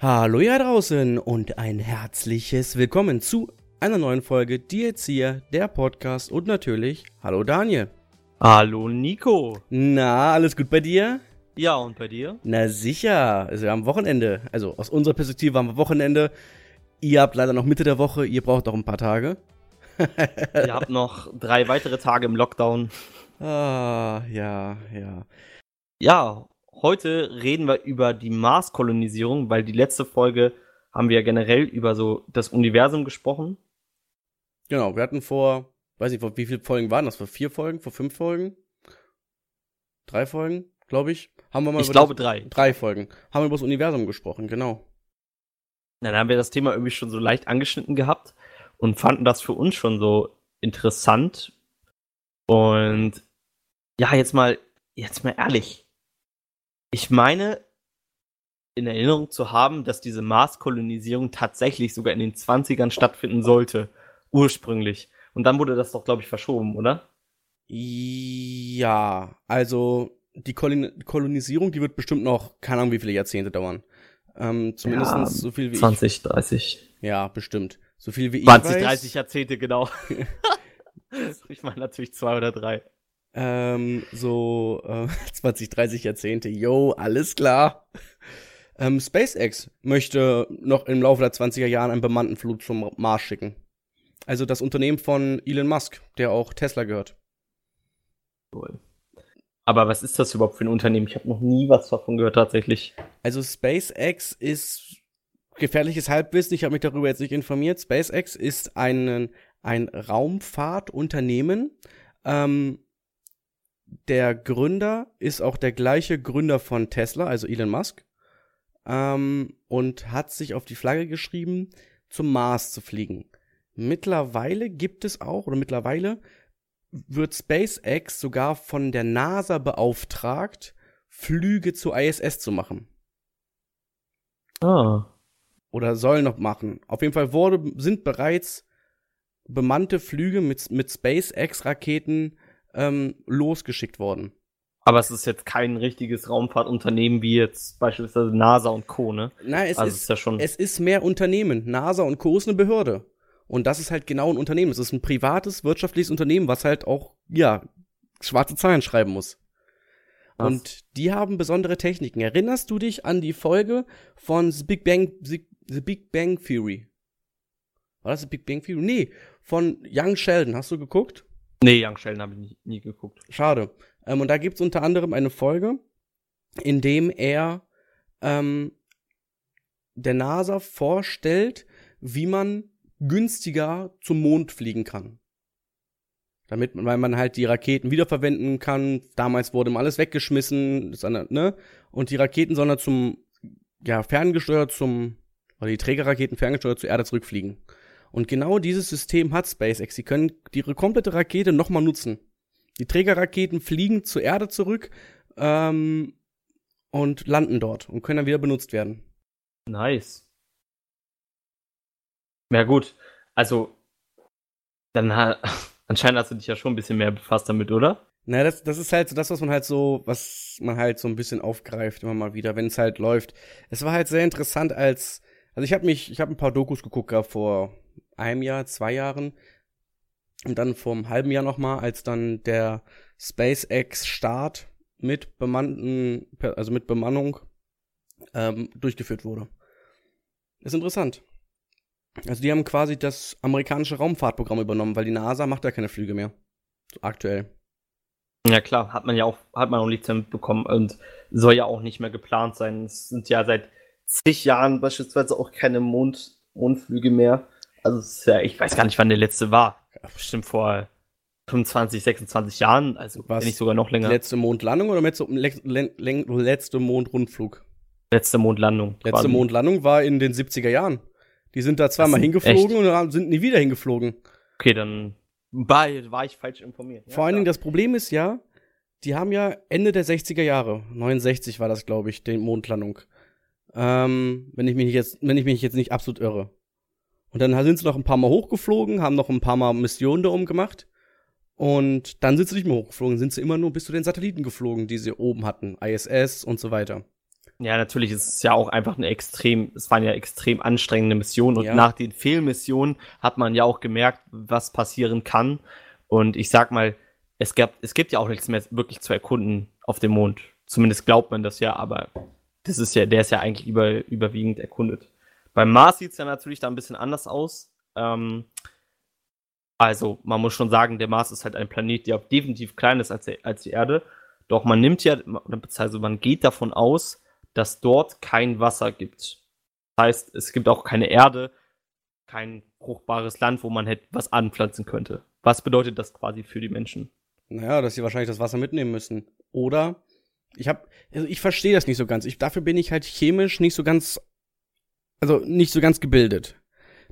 Hallo ja draußen und ein herzliches Willkommen zu einer neuen Folge Die Erzieher, der Podcast und natürlich Hallo Daniel. Hallo Nico. Na, alles gut bei dir? Ja, und bei dir? Na sicher, also wir haben Wochenende. Also aus unserer Perspektive haben wir Wochenende. Ihr habt leider noch Mitte der Woche, ihr braucht noch ein paar Tage. ihr habt noch drei weitere Tage im Lockdown. Ah, ja, ja. Ja, heute reden wir über die Marskolonisierung, weil die letzte Folge haben wir ja generell über so das Universum gesprochen. Genau, wir hatten vor, weiß nicht, vor wie viele Folgen waren das? Vor vier Folgen? Vor fünf Folgen? Drei Folgen, glaube ich. Haben wir mal ich glaube drei. Drei Folgen. Haben wir über das Universum gesprochen, genau. Dann haben wir das Thema irgendwie schon so leicht angeschnitten gehabt und fanden das für uns schon so interessant. Und ja, jetzt mal, jetzt mal ehrlich. Ich meine, in Erinnerung zu haben, dass diese Marskolonisierung tatsächlich sogar in den 20ern stattfinden sollte. Ursprünglich. Und dann wurde das doch, glaube ich, verschoben, oder? Ja, also die Kolonisierung, die wird bestimmt noch, keine Ahnung, wie viele Jahrzehnte dauern. Ähm, zumindest ja, so viel wie 20, ich. 30. Ja, bestimmt. So viel wie 20, ich 20, 30 Jahrzehnte, genau. ich meine natürlich zwei oder drei. Ähm, so äh, 20, 30 Jahrzehnte. Yo, alles klar. Ähm, SpaceX möchte noch im Laufe der 20er Jahren einen bemannten Flug zum Mars schicken. Also das Unternehmen von Elon Musk, der auch Tesla gehört. Cool. Aber was ist das überhaupt für ein Unternehmen? Ich habe noch nie was davon gehört tatsächlich. Also SpaceX ist gefährliches Halbwissen. Ich habe mich darüber jetzt nicht informiert. SpaceX ist ein, ein Raumfahrtunternehmen. Ähm, der Gründer ist auch der gleiche Gründer von Tesla, also Elon Musk. Ähm, und hat sich auf die Flagge geschrieben, zum Mars zu fliegen. Mittlerweile gibt es auch, oder mittlerweile wird SpaceX sogar von der NASA beauftragt, Flüge zur ISS zu machen. Ah. Oder soll noch machen. Auf jeden Fall wurde, sind bereits bemannte Flüge mit, mit SpaceX-Raketen ähm, losgeschickt worden. Aber es ist jetzt kein richtiges Raumfahrtunternehmen wie jetzt beispielsweise NASA und Co., ne? Nein, es, also ist, ist ja schon es ist mehr Unternehmen. NASA und Co. ist eine Behörde. Und das ist halt genau ein Unternehmen. Es ist ein privates, wirtschaftliches Unternehmen, was halt auch, ja, schwarze Zahlen schreiben muss. Was? Und die haben besondere Techniken. Erinnerst du dich an die Folge von The Big Bang, The, The Big Bang Theory? War das The Big Bang Theory? Nee, von Young Sheldon. Hast du geguckt? Nee, Young Sheldon habe ich nie, nie, geguckt. Schade. Ähm, und da gibt's unter anderem eine Folge, in dem er ähm, der NASA vorstellt, wie man günstiger zum Mond fliegen kann. Damit, weil man halt die Raketen wiederverwenden kann. Damals wurde immer alles weggeschmissen, ne? Und die Raketen sollen dann zum, ja, ferngesteuert zum, oder die Trägerraketen ferngesteuert zur Erde zurückfliegen. Und genau dieses System hat SpaceX. Sie können ihre komplette Rakete nochmal nutzen. Die Trägerraketen fliegen zur Erde zurück ähm, und landen dort und können dann wieder benutzt werden. Nice. Ja gut, also dann anscheinend hast du dich ja schon ein bisschen mehr befasst damit, oder? Na, das, das ist halt so das, was man halt so, was man halt so ein bisschen aufgreift immer mal wieder, wenn es halt läuft. Es war halt sehr interessant als, also ich habe mich, ich habe ein paar Dokus geguckt gehabt vor einem Jahr, zwei Jahren und dann vor einem halben Jahr nochmal, als dann der SpaceX-Start mit bemannten, also mit Bemannung ähm, durchgeführt wurde. Ist interessant. Also die haben quasi das amerikanische Raumfahrtprogramm übernommen, weil die NASA macht ja keine Flüge mehr. Aktuell. Ja klar, hat man ja auch, hat man auch Lizenz bekommen und soll ja auch nicht mehr geplant sein. Es sind ja seit zig Jahren beispielsweise auch keine Mond, Mondflüge mehr. Also ja, ich weiß gar nicht, wann der letzte war. Bestimmt vor 25, 26 Jahren, also Was, wenn nicht sogar noch länger. Letzte Mondlandung oder letzte, letzte Mondrundflug? Letzte Mondlandung. Letzte quasi. Mondlandung war in den 70er Jahren. Die sind da zweimal hingeflogen echt? und sind nie wieder hingeflogen. Okay, dann war, war ich falsch informiert. Ja, Vor allen Dingen, das Problem ist ja, die haben ja Ende der 60er Jahre, 69 war das, glaube ich, die Mondlandung. Ähm, wenn ich mich jetzt, wenn ich mich jetzt nicht absolut irre. Und dann sind sie noch ein paar Mal hochgeflogen, haben noch ein paar Mal Missionen da oben gemacht. Und dann sind sie nicht mehr hochgeflogen, sind sie immer nur bis zu den Satelliten geflogen, die sie oben hatten. ISS und so weiter. Ja, natürlich ist es ja auch einfach eine extrem, es waren ja extrem anstrengende Missionen und Ja. nach den Fehlmissionen hat man ja auch gemerkt, was passieren kann. Und ich sag mal, es gab, es gibt ja auch nichts mehr wirklich zu erkunden auf dem Mond. Zumindest glaubt man das ja, aber das ist ja, der ist ja eigentlich über, überwiegend erkundet. Beim Mars sieht es ja natürlich da ein bisschen anders aus. Ähm, also, man muss schon sagen, der Mars ist halt ein Planet, der definitiv kleiner ist als, der, als die Erde. Doch man nimmt ja, also man geht davon aus, dass dort kein Wasser gibt. Das heißt, es gibt auch keine Erde, kein fruchtbares Land, wo man hätte was anpflanzen könnte. Was bedeutet das quasi für die Menschen? Naja, dass sie wahrscheinlich das Wasser mitnehmen müssen. Oder ich hab, also ich verstehe das nicht so ganz. Ich, dafür bin ich halt chemisch nicht so ganz, also nicht so ganz gebildet.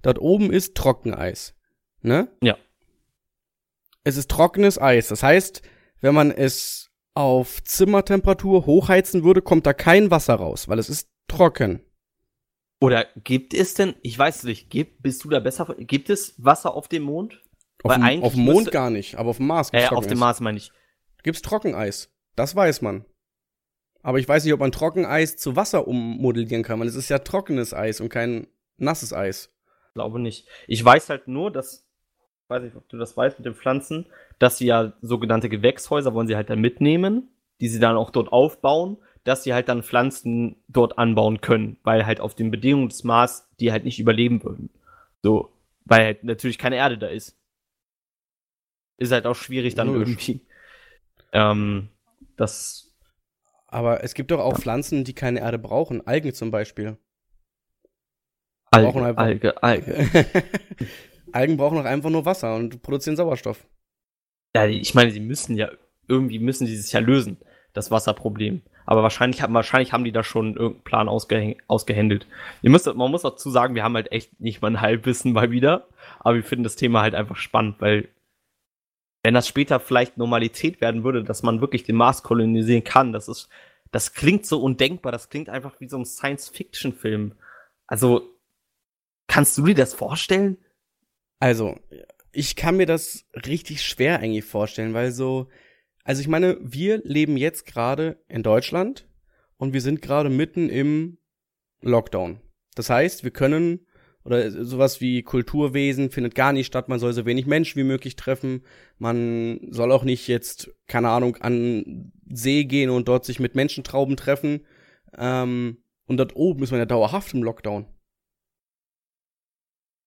Dort oben ist Trockeneis. Ne? Ja. Es ist trockenes Eis. Das heißt, wenn man es auf Zimmertemperatur hochheizen würde, kommt da kein Wasser raus, weil es ist trocken. Oder gibt es denn, ich weiß es nicht, gibt, bist du da besser, gibt es Wasser auf dem Mond? Auf, dem, auf dem Mond müsste- gar nicht, aber auf dem Mars Äh, gibt's auf dem. Mars meine ich. Gibt's Trockeneis. Das weiß man. Aber ich weiß nicht, ob man Trockeneis zu Wasser ummodellieren kann, weil es ist ja trockenes Eis und kein nasses Eis. Glaube nicht. Ich weiß halt nur, dass, ich weiß nicht, ob du das weißt mit den Pflanzen, dass sie ja sogenannte Gewächshäuser wollen sie halt dann mitnehmen, die sie dann auch dort aufbauen, dass sie halt dann Pflanzen dort anbauen können, weil halt auf den Bedingungen des Mars die halt nicht überleben würden. So, weil halt natürlich keine Erde da ist. Ist halt auch schwierig dann Logisch. irgendwie. Ähm, das, Aber es gibt doch auch Pflanzen, die keine Erde brauchen. Algen zum Beispiel. Alge, brauchen einfach- Alge, Alge. Algen brauchen doch einfach nur Wasser und produzieren Sauerstoff. Ja, ich meine, sie müssen ja, irgendwie müssen sie es ja lösen, das Wasserproblem. Aber wahrscheinlich haben, wahrscheinlich haben die da schon irgendeinen Plan ausgehäng- ausgehändelt. Ihr müsst, man muss dazu sagen, wir haben halt echt nicht mal ein Halbwissen mal wieder. Aber wir finden das Thema halt einfach spannend, weil wenn das später vielleicht Normalität werden würde, dass man wirklich den Mars kolonisieren kann, das ist, das klingt so undenkbar, das klingt einfach wie so ein Science-Fiction-Film. Also, kannst du dir das vorstellen? Also, ich kann mir das richtig schwer eigentlich vorstellen, weil so, also ich meine, wir leben jetzt gerade in Deutschland und wir sind gerade mitten im Lockdown. Das heißt, wir können oder sowas wie Kulturwesen findet gar nicht statt, man soll so wenig Menschen wie möglich treffen, man soll auch nicht jetzt, keine Ahnung, an See gehen und dort sich mit Menschentrauben treffen. Ähm, und dort oben ist man ja dauerhaft im Lockdown.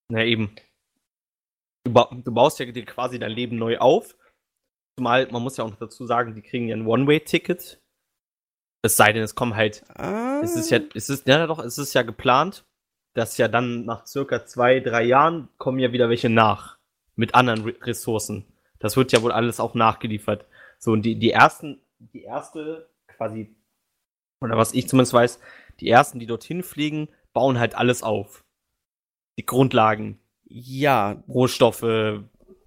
Na eben. Du, ba du baust ja dir quasi dein Leben neu auf. Zumal, man muss ja auch noch dazu sagen, die kriegen ja ein One-Way-Ticket. Es sei denn, es kommen halt. Ah. Es ist ja, es ist, ja doch, es ist ja geplant, dass ja dann nach circa zwei, drei Jahren kommen ja wieder welche nach. Mit anderen Re Ressourcen. Das wird ja wohl alles auch nachgeliefert. So, und die, die ersten, die erste quasi, oder was ich zumindest weiß, die ersten, die dorthin fliegen, bauen halt alles auf. Die Grundlagen, ja, Rohstoffe,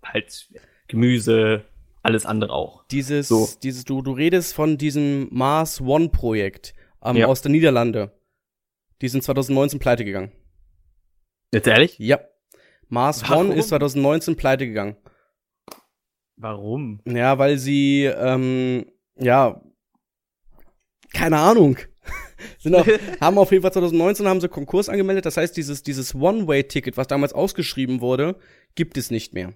halt Gemüse, alles andere auch. Dieses, So. dieses, du, du redest von diesem Mars One Projekt ähm, Ja. aus der Niederlande. Die sind 2019 pleite gegangen. Jetzt ehrlich? Ja. Mars Warum? One ist 2019 pleite gegangen. Warum? Ja, weil sie, ähm, ja, keine Ahnung. Sind auch, haben auf jeden Fall 2019 haben sie Konkurs angemeldet. Das heißt, dieses, dieses One-Way-Ticket, was damals ausgeschrieben wurde, gibt es nicht mehr.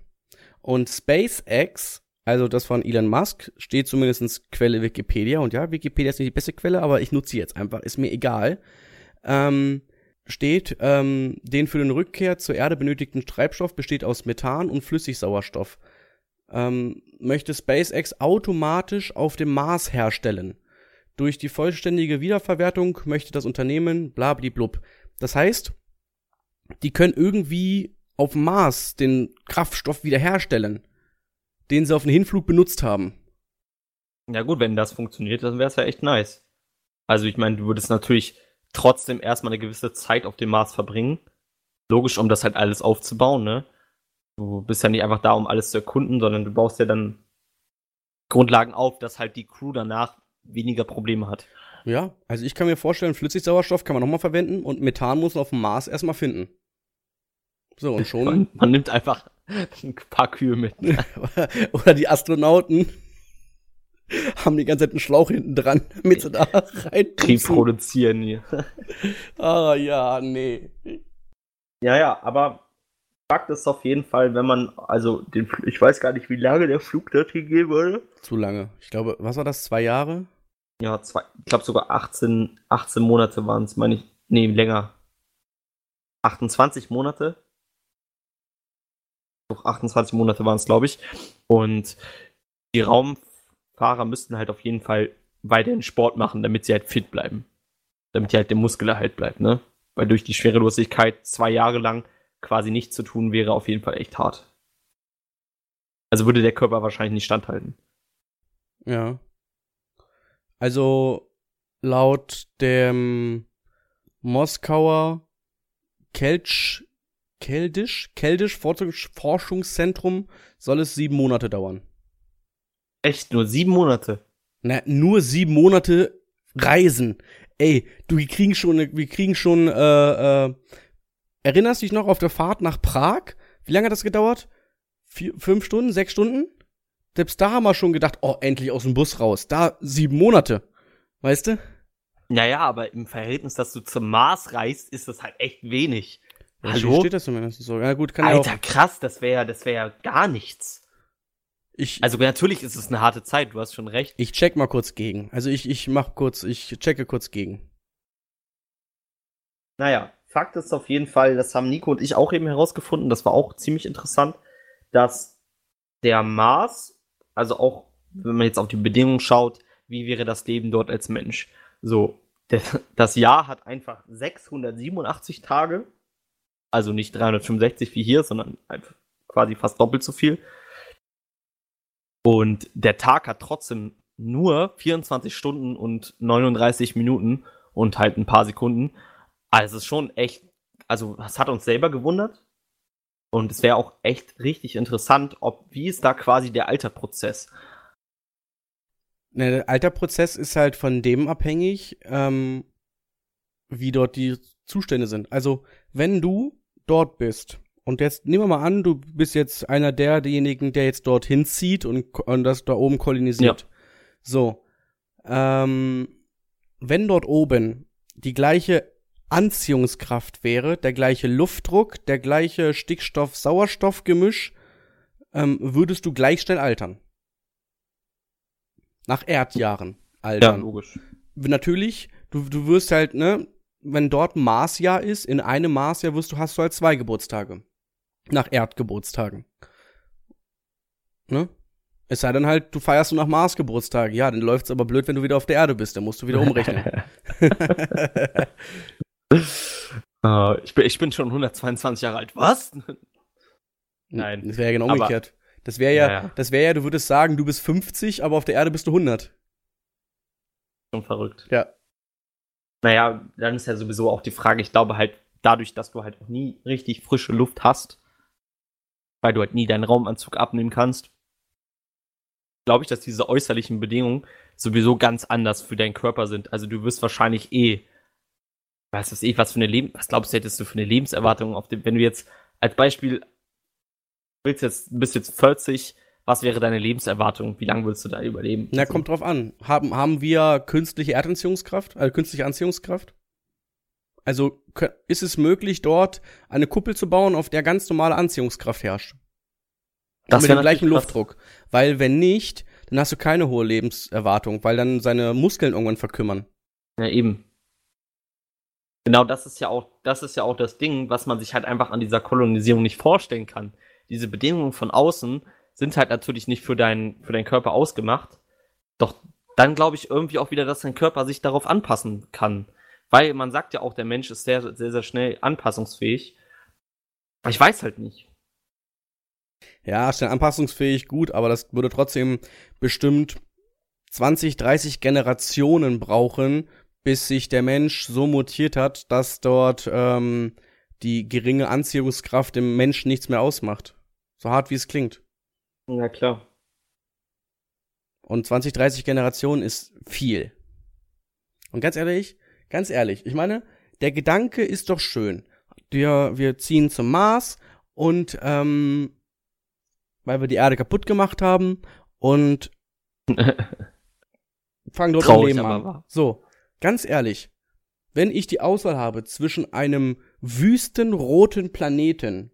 Und SpaceX, also das von Elon Musk, steht zumindest Quelle Wikipedia. Und ja, Wikipedia ist nicht die beste Quelle, aber ich nutze sie jetzt einfach, ist mir egal. Ähm, steht, ähm, den für den Rückkehr zur Erde benötigten Treibstoff besteht aus Methan und Flüssigsauerstoff. Ähm, möchte SpaceX automatisch auf dem Mars herstellen. Durch die vollständige Wiederverwertung möchte das Unternehmen blablablub. Das heißt, die können irgendwie auf dem Mars den Kraftstoff wiederherstellen, den sie auf den Hinflug benutzt haben. Ja gut, wenn das funktioniert, dann wäre es ja echt nice. Also ich meine, du würdest natürlich trotzdem erstmal eine gewisse Zeit auf dem Mars verbringen. Logisch, um das halt alles aufzubauen, ne? Du bist ja nicht einfach da, um alles zu erkunden, sondern du baust ja dann Grundlagen auf, dass halt die Crew danach weniger Probleme hat. Ja, also ich kann mir vorstellen, Flüssigsauerstoff kann man nochmal verwenden und Methan muss man auf dem Mars erstmal finden. So, und schon. Man, man nimmt einfach ein paar Kühe mit. Oder die Astronauten. haben die ganze Zeit einen Schlauch hinten dran, damit sie da rein Reproduzieren hier. Ah, ja, nee. Ja, ja, aber Fakt ist auf jeden Fall, wenn man, also den, ich weiß gar nicht, wie lange der Flug dorthin gehen würde. Zu lange. Ich glaube, was war das? Zwei Jahre? Ja, zwei, ich glaube sogar 18, 18 Monate waren es, meine ich. Nee, länger. 28 Monate. Doch, 28 Monate waren es, glaube ich. Und die Raumfahrer müssten halt auf jeden Fall weiterhin Sport machen, damit sie halt fit bleiben. Damit die halt der Muskelerhalt bleibt, ne? Weil durch die Schwerelosigkeit zwei Jahre lang quasi nichts zu tun, wäre auf jeden Fall echt hart. Also würde der Körper wahrscheinlich nicht standhalten. Ja. Also laut dem Moskauer Kelch, Keldisch, Keldisch Forschungszentrum soll es sieben Monate dauern. Echt nur sieben Monate? Na, nur sieben Monate reisen. Ey, du, wir kriegen schon, wir kriegen schon äh, äh, Erinnerst du dich noch auf der Fahrt nach Prag? Wie lange hat das gedauert? Vier, fünf Stunden, sechs Stunden? Selbst da haben wir schon gedacht, oh, endlich aus dem Bus raus. Da sieben Monate. Weißt du? Naja, aber im Verhältnis, dass du zum Mars reist, ist das halt echt wenig. Ja, Hallo? steht das zumindest so. Ja, gut, kann Alter, ja auch krass, das wäre ja, das wäre ja gar nichts. Ich, also natürlich ist es eine harte Zeit, du hast schon recht. Ich check mal kurz gegen. Also ich, ich mach kurz, ich checke kurz gegen. Naja, Fakt ist auf jeden Fall, das haben Nico und ich auch eben herausgefunden, das war auch ziemlich interessant, dass der Mars, also auch wenn man jetzt auf die Bedingungen schaut, wie wäre das Leben dort als Mensch? So, der, das Jahr hat einfach 687 Tage, also nicht 365 wie hier, sondern einfach quasi fast doppelt so viel. Und der Tag hat trotzdem nur 24 Stunden und 39 Minuten und halt ein paar Sekunden. Also es ist schon echt, also es hat uns selber gewundert. Und es wäre auch echt richtig interessant, ob, wie ist da quasi der Alterprozess? Ne, der Alterprozess ist halt von dem abhängig, ähm, wie dort die Zustände sind. Also, wenn du dort bist, und jetzt nehmen wir mal an, du bist jetzt einer der, derjenigen, der jetzt dorthin zieht und, und das da oben kolonisiert. Ja. So. Ähm, wenn dort oben die gleiche Anziehungskraft wäre, der gleiche Luftdruck, der gleiche Stickstoff-Sauerstoff-Gemisch, ähm, würdest du gleich schnell altern. Nach Erdjahren altern. Ja, logisch. Natürlich, du, du wirst halt, ne, wenn dort ein Marsjahr ist, in einem Marsjahr wirst du, hast du halt zwei Geburtstage. Nach Erdgeburtstagen. Ne? Es sei denn halt, du feierst du nach Mars Geburtstag. Ja, dann läuft's aber blöd, wenn du wieder auf der Erde bist. Dann musst du wieder umrechnen. Uh, ich, bin, ich bin schon 122 Jahre alt. Was? Nein. Das wäre ja genau umgekehrt. Das wäre ja, ja, das wäre ja, du würdest sagen, du bist 50, aber auf der Erde bist du 100. Schon verrückt. Ja. Naja, dann ist ja sowieso auch die Frage, ich glaube halt, dadurch, dass du halt auch nie richtig frische Luft hast, weil du halt nie deinen Raumanzug abnehmen kannst, glaube ich, dass diese äußerlichen Bedingungen sowieso ganz anders für deinen Körper sind. Also du wirst wahrscheinlich eh was ich, was für eine Leben, was glaubst du, hättest du für eine Lebenserwartung auf dem, wenn du jetzt als Beispiel willst jetzt, bist jetzt 40, was wäre deine Lebenserwartung? Wie lange würdest du da überleben? Na, kommt drauf an. Haben, haben wir künstliche Erdanziehungskraft, also künstliche Anziehungskraft? Also ist es möglich, dort eine Kuppel zu bauen, auf der ganz normale Anziehungskraft herrscht? Das mit dem gleichen Luftdruck. Weil wenn nicht, dann hast du keine hohe Lebenserwartung, weil dann seine Muskeln irgendwann verkümmern. Ja, eben. Genau, das ist ja auch, das ist ja auch das Ding, was man sich halt einfach an dieser Kolonisierung nicht vorstellen kann. Diese Bedingungen von außen sind halt natürlich nicht für deinen, für deinen Körper ausgemacht. Doch dann glaube ich irgendwie auch wieder, dass dein Körper sich darauf anpassen kann. Weil man sagt ja auch, der Mensch ist sehr, sehr, sehr schnell anpassungsfähig. Aber ich weiß halt nicht. Ja, schnell anpassungsfähig, gut, aber das würde trotzdem bestimmt 20, 30 Generationen brauchen, bis sich der Mensch so mutiert hat, dass dort ähm, die geringe Anziehungskraft dem Menschen nichts mehr ausmacht. So hart wie es klingt. Na klar. Und 20, 30 Generationen ist viel. Und ganz ehrlich, ganz ehrlich, ich meine, der Gedanke ist doch schön. Wir, wir ziehen zum Mars und ähm, weil wir die Erde kaputt gemacht haben und fangen dort Traurig, ein Leben an. So, ganz ehrlich, wenn ich die Auswahl habe zwischen einem wüstenroten Planeten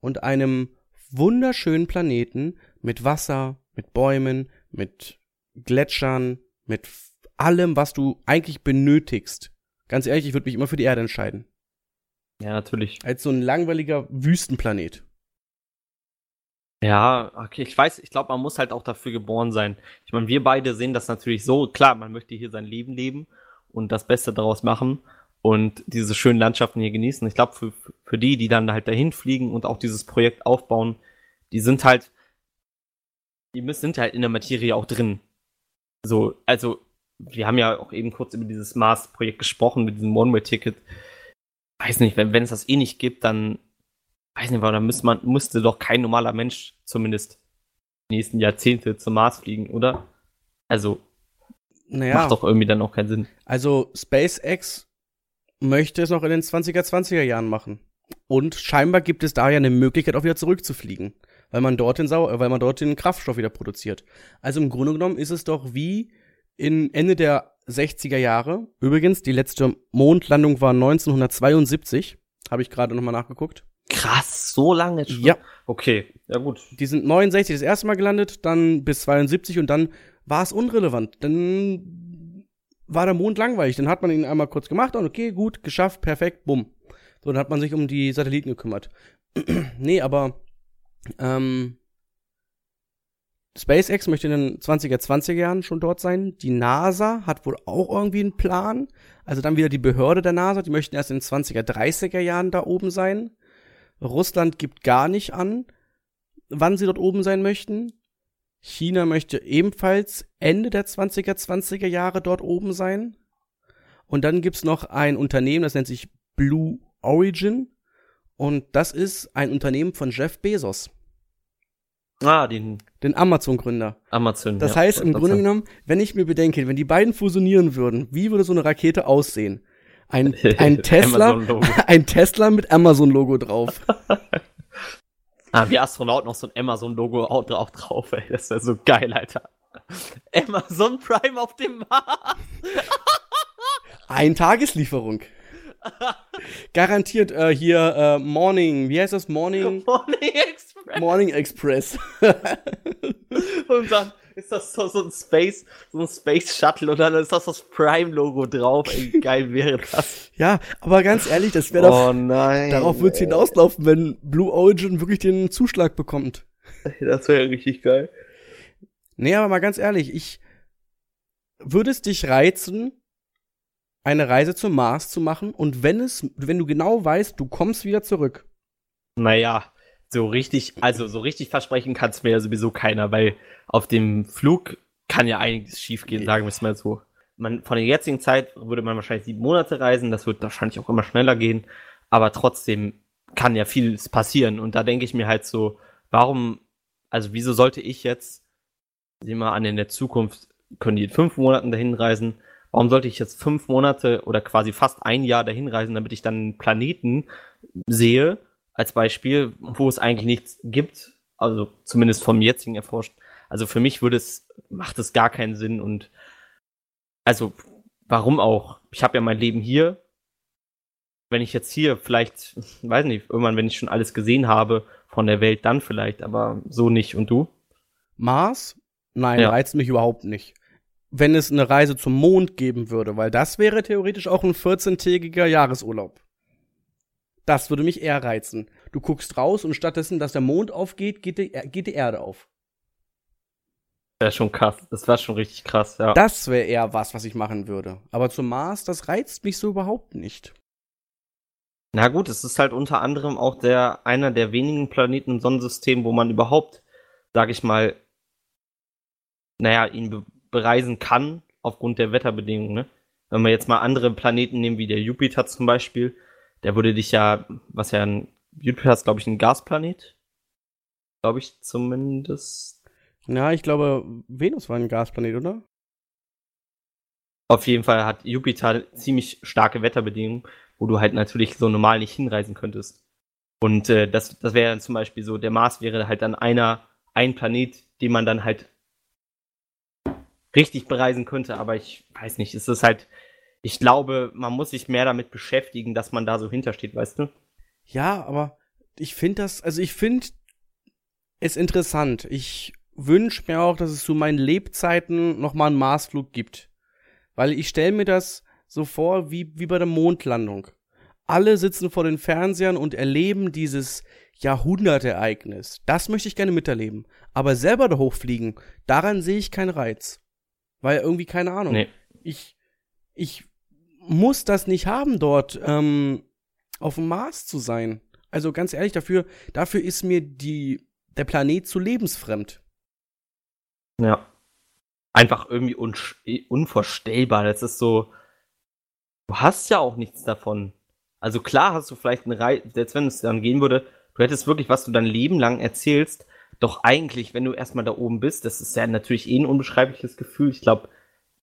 und einem wunderschönen Planeten mit Wasser, mit Bäumen, mit Gletschern, mit allem, was du eigentlich benötigst. Ganz ehrlich, ich würde mich immer für die Erde entscheiden. Ja, natürlich. Als so ein langweiliger Wüstenplanet. Ja, okay, ich weiß, ich glaube, man muss halt auch dafür geboren sein. Ich meine, wir beide sehen das natürlich so, klar, man möchte hier sein Leben leben und das Beste daraus machen und diese schönen Landschaften hier genießen. Ich glaube, für, für die, die dann halt dahin fliegen und auch dieses Projekt aufbauen, die sind halt, die müssen, sind halt in der Materie auch drin. So, also, wir haben ja auch eben kurz über dieses Mars-Projekt gesprochen, mit diesem One-Way-Ticket. Weiß nicht, wenn, wenn es das eh nicht gibt, dann weiß nicht, aber dann müsste man, müsste doch kein normaler Mensch zumindest die nächsten Jahrzehnte zum Mars fliegen, oder? Also, Naja, macht doch irgendwie dann auch keinen Sinn. also SpaceX möchte es noch in den 20er, 20er Jahren machen. Und scheinbar gibt es da ja eine Möglichkeit, auch wieder zurückzufliegen. Weil man dort den, Sau weil man dort den Kraftstoff wieder produziert. Also im Grunde genommen ist es doch wie in Ende der 60er Jahre. Übrigens, die letzte Mondlandung war 1972. Habe ich gerade nochmal nachgeguckt. Krass, so lange schon. Ja, Okay, ja gut. die sind 69 das erste Mal gelandet, dann bis 72 und dann war es unrelevant. Dann war der Mond langweilig. Dann hat man ihn einmal kurz gemacht und okay, gut, geschafft, perfekt, bumm. So, dann hat man sich um die Satelliten gekümmert. nee, aber ähm, SpaceX möchte in den 20er, 20er Jahren schon dort sein. Die NASA hat wohl auch irgendwie einen Plan. Also dann wieder die Behörde der NASA, die möchten erst in den 20er, 30er Jahren da oben sein. Russland gibt gar nicht an, wann sie dort oben sein möchten. China möchte ebenfalls Ende der 20er, 20er Jahre dort oben sein. Und dann gibt's noch ein Unternehmen, das nennt sich Blue Origin. Und das ist ein Unternehmen von Jeff Bezos, Ah, den den Amazon-Gründer. Amazon. Das ja, heißt, im Grunde genommen, wenn ich mir bedenke, wenn die beiden fusionieren würden, wie würde so eine Rakete aussehen? Ein, ein Tesla, ein Tesla mit Amazon-Logo drauf. Ah, wie Astronaut noch so ein Amazon-Logo auch drauf, ey. Das wäre so geil, Alter. Amazon Prime auf dem Mars. Ein Tageslieferung. Garantiert äh, hier äh, Morning, wie heißt das? Morning, Morning Express. Morning Express. Und dann ist das so, so ein Space, so ein Space Shuttle und dann ist das das Prime-Logo drauf. Ey, geil wäre das. ja, aber ganz ehrlich, das wäre oh nein. darauf wird's hinauslaufen, wenn Blue Origin wirklich den Zuschlag bekommt. Das wäre richtig geil. Nee, aber mal ganz ehrlich, ich würde es dich reizen, eine Reise zum Mars zu machen und wenn es, wenn du genau weißt, du kommst wieder zurück. Naja, so richtig, also so richtig versprechen kann es mir ja sowieso keiner, weil auf dem Flug kann ja einiges schiefgehen, sagen wir es mal so. Man, von der jetzigen Zeit würde man wahrscheinlich sieben Monate reisen, das wird wahrscheinlich auch immer schneller gehen, aber trotzdem kann ja vieles passieren und da denke ich mir halt so, warum, also wieso sollte ich jetzt, sehen wir an in der Zukunft, können die in fünf Monaten dahin reisen, warum sollte ich jetzt fünf Monate oder quasi fast ein Jahr dahin reisen, damit ich dann einen Planeten sehe, als Beispiel, wo es eigentlich nichts gibt, also zumindest vom jetzigen erforscht. Also für mich würde es, macht es gar keinen Sinn und also warum auch? Ich habe ja mein Leben hier. Wenn ich jetzt hier vielleicht, weiß nicht, irgendwann, wenn ich schon alles gesehen habe von der Welt, dann vielleicht, aber so nicht. Und du? Mars? Nein, Ja. reizt mich überhaupt nicht. Wenn es eine Reise zum Mond geben würde, weil das wäre theoretisch auch ein 14-tägiger Jahresurlaub. Das würde mich eher reizen. Du guckst raus und stattdessen, dass der Mond aufgeht, geht die, geht die Erde auf. Das wäre schon krass. Das war schon richtig krass, ja. Das wäre eher was, was ich machen würde. Aber zum Mars, das reizt mich so überhaupt nicht. Na gut, es ist halt unter anderem auch der einer der wenigen Planeten im Sonnensystem, wo man überhaupt, sag ich mal, naja, ihn be bereisen kann aufgrund der Wetterbedingungen. Ne? Wenn wir jetzt mal andere Planeten nehmen, wie der Jupiter zum Beispiel, der würde dich ja, was ja ein Jupiter ist, glaube ich, ein Gasplanet. Glaube ich zumindest. Ja, ich glaube, Venus war ein Gasplanet, oder? Auf jeden Fall hat Jupiter ziemlich starke Wetterbedingungen, wo du halt natürlich so normal nicht hinreisen könntest. Und äh, das, das wäre dann zum Beispiel so, der Mars wäre halt dann einer, ein Planet, den man dann halt richtig bereisen könnte, aber ich weiß nicht, es ist halt, ich glaube, man muss sich mehr damit beschäftigen, dass man da so hintersteht, weißt du? Ja, aber ich finde das, also ich finde es interessant. Ich wünsche mir auch, dass es zu meinen Lebzeiten nochmal einen Marsflug gibt. Weil ich stelle mir das so vor wie, wie bei der Mondlandung. Alle sitzen vor den Fernsehern und erleben dieses Jahrhundertereignis. Das möchte ich gerne miterleben. Aber selber da hochfliegen, daran sehe ich keinen Reiz. Weil irgendwie, keine Ahnung. Nee. Ich, ich muss das nicht haben, dort ähm, auf dem Mars zu sein. Also ganz ehrlich, dafür, dafür ist mir die, der Planet zu lebensfremd. Ja. Einfach irgendwie un unvorstellbar. Das ist so. Du hast ja auch nichts davon. Also klar hast du vielleicht eine Reihe, selbst wenn es dann gehen würde, du hättest wirklich, was du dein Leben lang erzählst, doch eigentlich, wenn du erstmal da oben bist, das ist ja natürlich eh ein unbeschreibliches Gefühl. Ich glaube,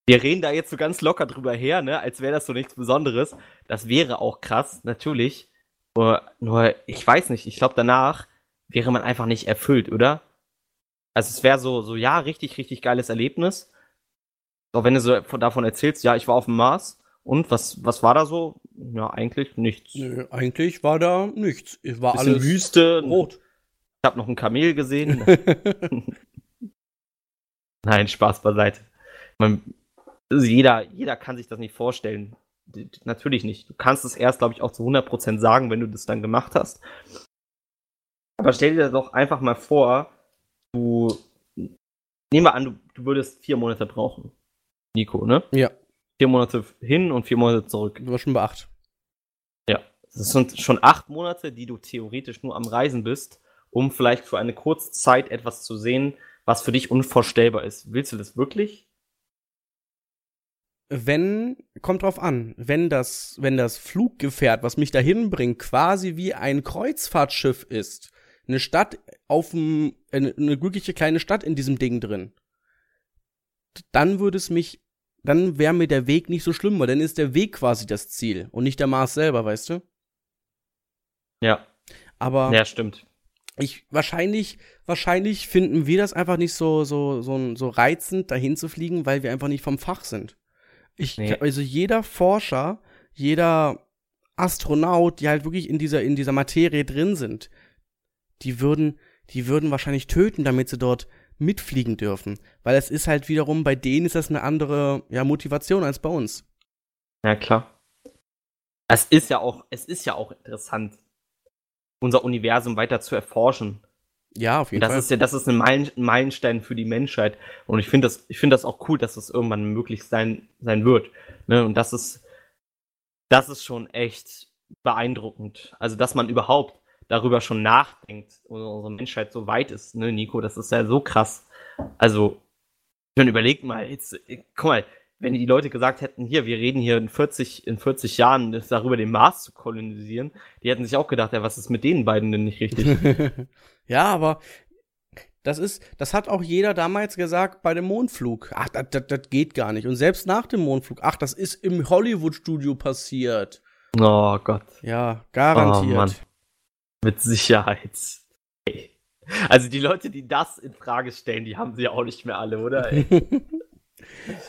wir reden da jetzt so ganz locker drüber her, ne, als wäre das so nichts Besonderes. Das wäre auch krass, natürlich. Nur, nur ich weiß nicht, ich glaube, danach wäre man einfach nicht erfüllt, oder? Also es wäre so, so, ja, richtig, richtig geiles Erlebnis. Auch wenn du so davon erzählst, ja, ich war auf dem Mars. Und was, was war da so? Ja, eigentlich nichts. Nö, eigentlich war da nichts. Es war Bisschen alles Wüste. Rot. Ich habe noch ein Kamel gesehen. Nein, Spaß beiseite. Man, also jeder, jeder kann sich das nicht vorstellen. Natürlich nicht. Du kannst es erst, glaube ich, auch zu 100% sagen, wenn du das dann gemacht hast. Aber stell dir doch einfach mal vor, du, nehmen wir an, du, du würdest vier Monate brauchen. Nico, ne? Ja. Vier Monate hin und vier Monate zurück. Du warst schon bei acht. Ja. Das sind schon acht Monate, die du theoretisch nur am Reisen bist, um vielleicht für eine kurze Zeit etwas zu sehen, was für dich unvorstellbar ist. Willst du das wirklich? Wenn, kommt drauf an, wenn das, wenn das Fluggefährt, was mich dahin bringt, quasi wie ein Kreuzfahrtschiff ist, eine Stadt auf dem, eine, eine wirkliche kleine Stadt in diesem Ding drin, dann würde es mich, dann wäre mir der Weg nicht so schlimm, weil dann ist der Weg quasi das Ziel und nicht der Mars selber, weißt du? Ja. Aber. Ja, stimmt. Ich, wahrscheinlich, wahrscheinlich finden wir das einfach nicht so, so, so, so reizend, dahin zu fliegen, weil wir einfach nicht vom Fach sind. Ich, nee. also jeder Forscher, jeder Astronaut, die halt wirklich in dieser, in dieser Materie drin sind, die würden, die würden wahrscheinlich töten, damit sie dort mitfliegen dürfen. Weil es ist halt wiederum, bei denen ist das eine andere ja, Motivation als bei uns. Ja, klar. Es ist ja auch, es ist ja auch interessant, unser Universum weiter zu erforschen. Ja, auf jeden das Fall. Ist ja, das ist ein Meilenstein für die Menschheit. Und ich finde das, ich finde das auch cool, dass das irgendwann möglich sein, sein wird. Ne? Und das ist, das ist schon echt beeindruckend. Also, dass man überhaupt darüber schon nachdenkt unsere Menschheit so weit ist, ne, Nico, das ist ja so krass. Also, dann überlegt mal, jetzt, guck mal, wenn die Leute gesagt hätten, hier, wir reden hier in 40, in 40 Jahren darüber, den Mars zu kolonisieren, die hätten sich auch gedacht, ja, was ist mit den beiden denn nicht richtig? ja, aber das ist, das hat auch jeder damals gesagt bei dem Mondflug. Ach, das, das, das geht gar nicht. Und selbst nach dem Mondflug, ach, das ist im Hollywood-Studio passiert. Oh Gott. Ja, garantiert. Oh, Mann. Mit Sicherheit. Also die Leute, die das in Frage stellen, die haben sie ja auch nicht mehr alle, oder?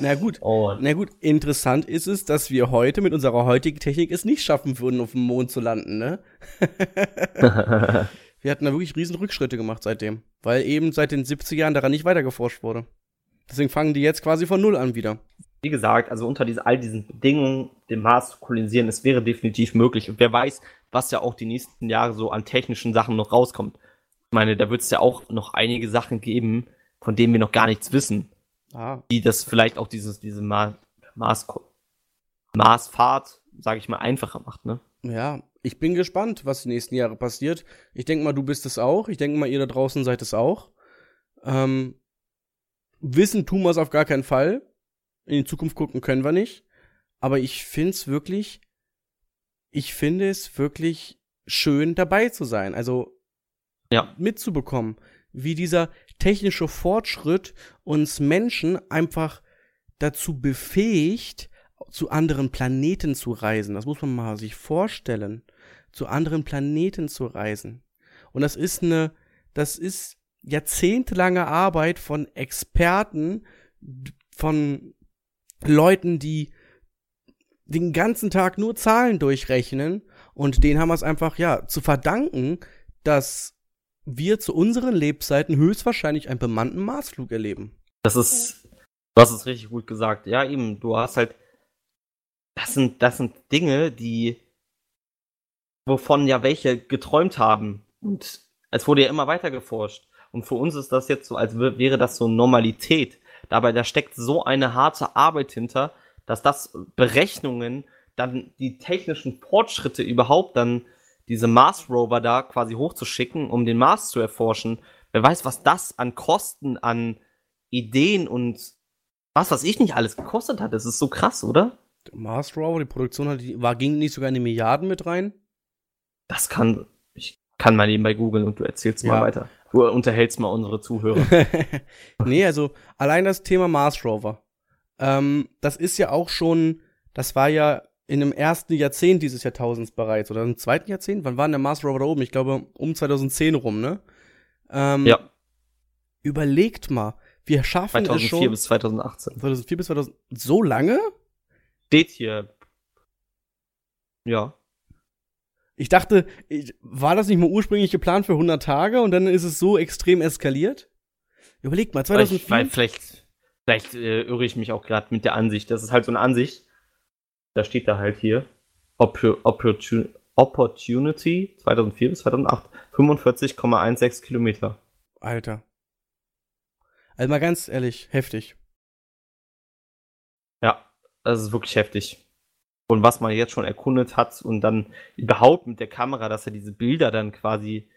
na gut, oh. na gut, interessant ist es, dass wir heute mit unserer heutigen Technik es nicht schaffen würden, auf dem Mond zu landen, ne? wir hatten da wirklich riesen Rückschritte gemacht seitdem, weil eben seit den 70er Jahren daran nicht weiter geforscht wurde. Deswegen fangen die jetzt quasi von Null an wieder. Wie gesagt, also unter diese, all diesen Bedingungen den Mars zu kolonisieren, es wäre definitiv möglich. Und wer weiß, was ja auch die nächsten Jahre so an technischen Sachen noch rauskommt. Ich meine, da wird es ja auch noch einige Sachen geben, von denen wir noch gar nichts wissen. Ah. Die das vielleicht auch dieses, diese Ma Mars Marsfahrt, sage ich mal, einfacher macht, ne? Ja, ich bin gespannt, was die nächsten Jahre passiert. Ich denke mal, du bist es auch. Ich denke mal, ihr da draußen seid es auch. Ähm, wissen tun wir es auf gar keinen Fall. In die Zukunft gucken können wir nicht. Aber ich finde es wirklich ich finde es wirklich schön dabei zu sein. Also ja. mitzubekommen, wie dieser technische Fortschritt uns Menschen einfach dazu befähigt, zu anderen Planeten zu reisen. Das muss man mal sich vorstellen. Zu anderen Planeten zu reisen. Und das ist eine, das ist jahrzehntelange Arbeit von Experten, von Leuten, die den ganzen Tag nur Zahlen durchrechnen und denen haben wir es einfach, ja, zu verdanken, dass wir zu unseren Lebzeiten höchstwahrscheinlich einen bemannten Marsflug erleben. Das ist, du hast es richtig gut gesagt. Ja, eben, du hast halt, das sind, das sind Dinge, die, wovon ja welche geträumt haben. Und es wurde ja immer weiter geforscht. Und für uns ist das jetzt so, als wäre das so Normalität. Dabei, da steckt so eine harte Arbeit hinter, dass das Berechnungen, dann die technischen Fortschritte überhaupt dann diese Mars Rover da quasi hochzuschicken, um den Mars zu erforschen. Wer weiß, was das an Kosten, an Ideen und was, was ich nicht alles gekostet hat. Das ist so krass, oder? Der Mars Rover, die Produktion hat, war, ging nicht sogar in die Milliarden mit rein? Das kann, ich kann mal nebenbei googeln und du erzählst ja. mal weiter. Du unterhältst mal unsere Zuhörer. nee, also allein das Thema Mars Rover. Ähm, das ist ja auch schon, das war ja in dem ersten Jahrzehnt dieses Jahrtausends bereits oder im zweiten Jahrzehnt. Wann war denn der Mars Rover da oben? Ich glaube um 2010 rum, ne? Ähm, ja. Überlegt mal, wir schaffen 2004 es schon. bis 2018. 2004 bis 2000. So lange? Steht hier. Ja. Ich dachte, ich, war das nicht mal ursprünglich geplant für 100 Tage und dann ist es so extrem eskaliert? Überlegt mal, 2004. Ich, weil vielleicht, vielleicht äh, irre ich mich auch gerade mit der Ansicht. Das ist halt so eine Ansicht. Da steht da halt hier Opportun Opportunity 2004 bis 2008 45,16 Kilometer. Alter. Also mal ganz ehrlich, heftig. Ja, das ist wirklich heftig und was man jetzt schon erkundet hat und dann überhaupt mit der Kamera, dass er diese Bilder dann quasi,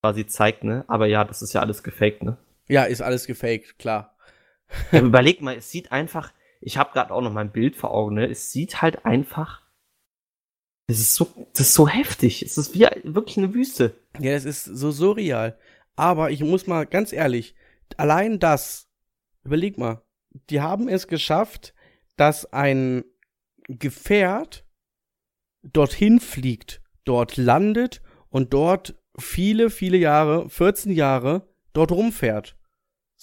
quasi zeigt, ne? Aber ja, das ist ja alles gefaked, ne? Ja, ist alles gefaked, klar. Ja, überleg mal, es sieht einfach, ich habe gerade auch noch mal ein Bild vor Augen, ne? Es sieht halt einfach, es ist so, das ist so heftig. Es ist wie wirklich eine Wüste. Ja, es ist so surreal. Aber ich muss mal ganz ehrlich, allein das, überleg mal, die haben es geschafft, dass ein Gefährt dorthin fliegt, dort landet und dort viele, viele Jahre, 14 Jahre, dort rumfährt.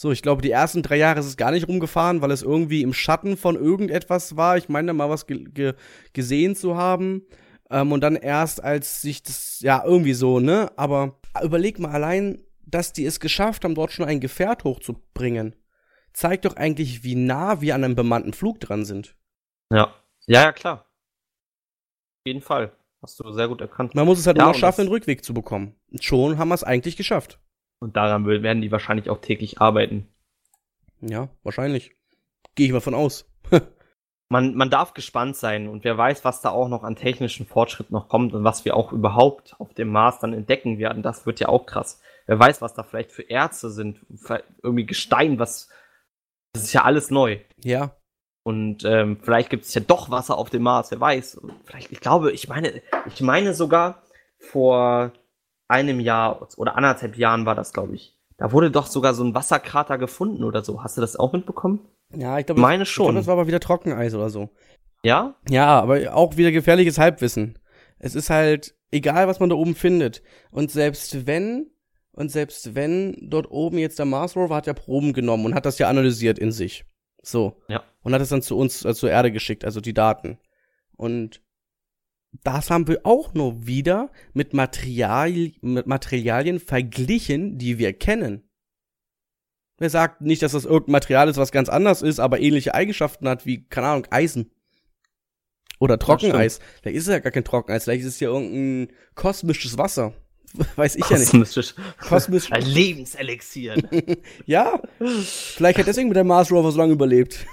So, ich glaube, die ersten drei Jahre ist es gar nicht rumgefahren, weil es irgendwie im Schatten von irgendetwas war. Ich meine, da mal was ge ge gesehen zu haben. Ähm, und dann erst, als sich das, ja, irgendwie so, ne? Aber überleg mal allein, dass die es geschafft haben, dort schon ein Gefährt hochzubringen. Zeigt doch eigentlich, wie nah wir an einem bemannten Flug dran sind. Ja. Ja, ja, klar. Auf jeden Fall. Hast du sehr gut erkannt. Man muss es halt ja, nur noch schaffen, den Rückweg zu bekommen. Schon haben wir es eigentlich geschafft. Und daran werden die wahrscheinlich auch täglich arbeiten. Ja, wahrscheinlich. Gehe ich mal von aus. man, man darf gespannt sein und wer weiß, was da auch noch an technischen Fortschritt noch kommt und was wir auch überhaupt auf dem Mars dann entdecken werden. Das wird ja auch krass. Wer weiß, was da vielleicht für Ärzte sind, irgendwie Gestein, was. Das ist ja alles neu. Ja. Und ähm, vielleicht gibt es ja doch Wasser auf dem Mars, wer weiß. Vielleicht, ich glaube, ich meine, ich meine sogar vor einem Jahr oder anderthalb Jahren war das, glaube ich. Da wurde doch sogar so ein Wasserkrater gefunden oder so. Hast du das auch mitbekommen? Ja, ich glaube, meine schon. Ich glaube, das war aber wieder Trockeneis oder so. Ja? Ja, aber auch wieder gefährliches Halbwissen. Es ist halt egal, was man da oben findet. Und selbst wenn, und selbst wenn dort oben jetzt der Mars Rover hat ja Proben genommen und hat das ja analysiert in sich. So. Ja. Und hat es dann zu uns, äh, zur Erde geschickt, also die Daten. Und das haben wir auch nur wieder mit, Material, mit Materialien verglichen, die wir kennen. Wer sagt nicht, dass das irgendein Material ist, was ganz anders ist, aber ähnliche Eigenschaften hat wie, keine Ahnung, Eisen. Oder Trockeneis. Vielleicht ist es ja gar kein Trockeneis, vielleicht ist es ja irgendein kosmisches Wasser. Weiß ich Kosmisches. ja nicht. Kosmisch. Ein Lebenselixier. ja. Vielleicht hat deswegen mit der Mars Rover so lange überlebt.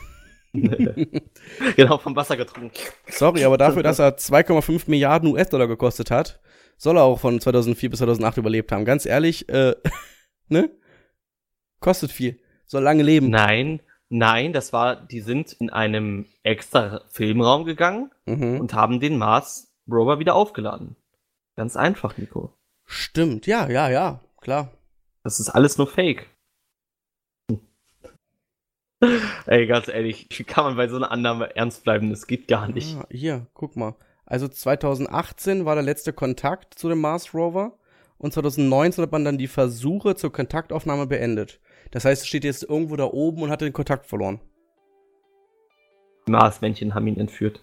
genau, vom Wasser getrunken. Sorry, aber dafür, dass er 2,5 Milliarden US-Dollar gekostet hat, soll er auch von 2004 bis 2008 überlebt haben. Ganz ehrlich, äh, ne? Kostet viel. Soll lange leben. Nein, nein, das war, die sind in einem extra Filmraum gegangen mhm. und haben den Mars Rover wieder aufgeladen. Ganz einfach, Nico. Stimmt, ja, ja, ja, klar. Das ist alles nur Fake. Ey, ganz ehrlich, wie kann man bei so einer Annahme ernst bleiben? Das geht gar nicht. Ah, hier, guck mal. Also 2018 war der letzte Kontakt zu dem Mars Rover und 2019 hat man dann die Versuche zur Kontaktaufnahme beendet. Das heißt, es steht jetzt irgendwo da oben und hat den Kontakt verloren. Marsmännchen haben ihn entführt.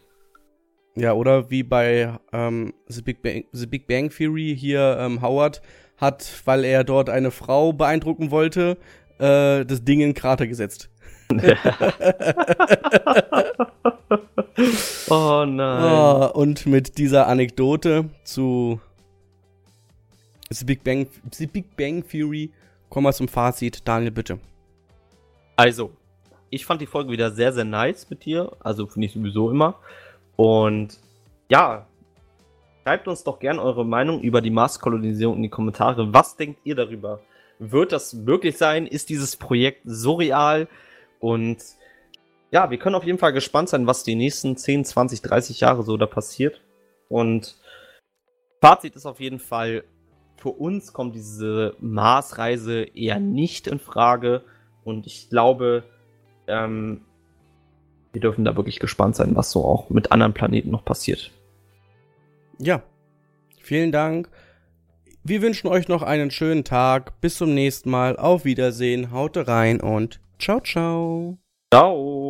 Ja, oder wie bei ähm, The, Big Bang, The Big Bang Theory hier ähm, Howard hat, weil er dort eine Frau beeindrucken wollte, äh, das Ding in den Krater gesetzt. oh nein. Oh, und mit dieser Anekdote zu The Big Bang, The Big Bang Theory kommen wir zum Fazit. Daniel, bitte. Also, ich fand die Folge wieder sehr, sehr nice mit dir. Also finde ich sowieso immer. Und ja, schreibt uns doch gern eure Meinung über die Marskolonisierung in die Kommentare. Was denkt ihr darüber? Wird das möglich sein? Ist dieses Projekt so real? Und ja, wir können auf jeden Fall gespannt sein, was die nächsten 10, 20, 30 Jahre so da passiert. Und Fazit ist auf jeden Fall, für uns kommt diese Marsreise eher nicht in Frage. Und ich glaube, ähm, wir dürfen da wirklich gespannt sein, was so auch mit anderen Planeten noch passiert. Ja, vielen Dank. Wir wünschen euch noch einen schönen Tag. Bis zum nächsten Mal. Auf Wiedersehen. Haut rein und ciao, ciao. Ciao.